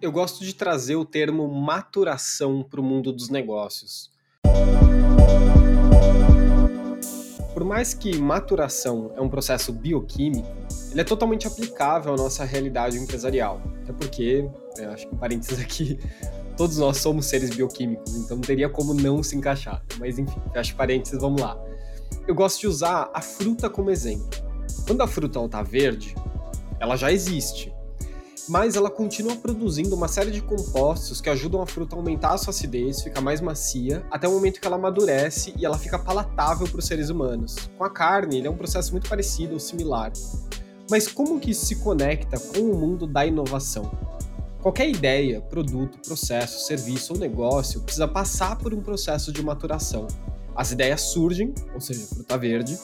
eu gosto de trazer o termo maturação para o mundo dos negócios. Por mais que maturação é um processo bioquímico, ele é totalmente aplicável à nossa realidade empresarial. Até porque, né, acho que um parênteses aqui, todos nós somos seres bioquímicos, então não teria como não se encaixar. Mas enfim, fecha parênteses, vamos lá. Eu gosto de usar a fruta como exemplo. Quando a fruta está verde, ela já existe, mas ela continua produzindo uma série de compostos que ajudam a fruta a aumentar a sua acidez, ficar mais macia, até o momento que ela amadurece e ela fica palatável para os seres humanos. Com a carne, ele é um processo muito parecido ou similar. Mas como que isso se conecta com o mundo da inovação? Qualquer ideia, produto, processo, serviço ou negócio precisa passar por um processo de maturação. As ideias surgem, ou seja, fruta verde,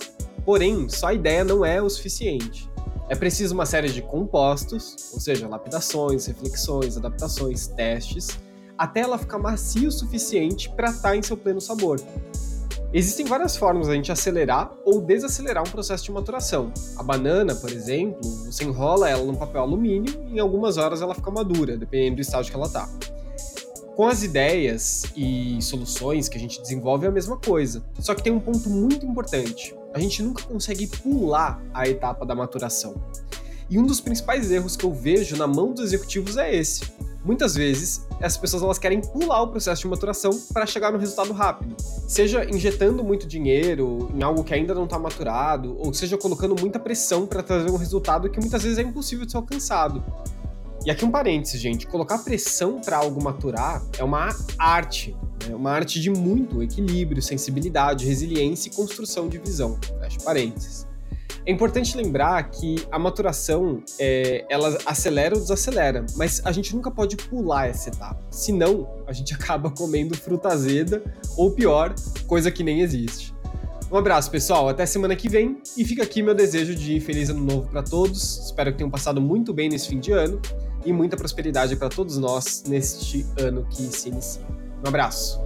porém, só a ideia não é o suficiente. É preciso uma série de compostos, ou seja, lapidações, reflexões, adaptações, testes, até ela ficar macia o suficiente para estar tá em seu pleno sabor. Existem várias formas de a gente acelerar ou desacelerar um processo de maturação. A banana, por exemplo, você enrola ela num papel alumínio e em algumas horas ela fica madura, dependendo do estágio que ela está. Com as ideias e soluções que a gente desenvolve é a mesma coisa. Só que tem um ponto muito importante. A gente nunca consegue pular a etapa da maturação. E um dos principais erros que eu vejo na mão dos executivos é esse. Muitas vezes, as pessoas elas querem pular o processo de maturação para chegar no resultado rápido. Seja injetando muito dinheiro em algo que ainda não está maturado, ou seja colocando muita pressão para trazer um resultado que muitas vezes é impossível de ser alcançado. E aqui um parênteses, gente. Colocar pressão para algo maturar é uma arte. É uma arte de muito equilíbrio, sensibilidade, resiliência e construção de visão. Fecha parênteses. É importante lembrar que a maturação, é, ela acelera ou desacelera, mas a gente nunca pode pular essa etapa. Senão, a gente acaba comendo fruta azeda, ou pior, coisa que nem existe. Um abraço, pessoal. Até semana que vem. E fica aqui meu desejo de feliz ano novo para todos. Espero que tenham passado muito bem nesse fim de ano e muita prosperidade para todos nós neste ano que se inicia. Um abraço.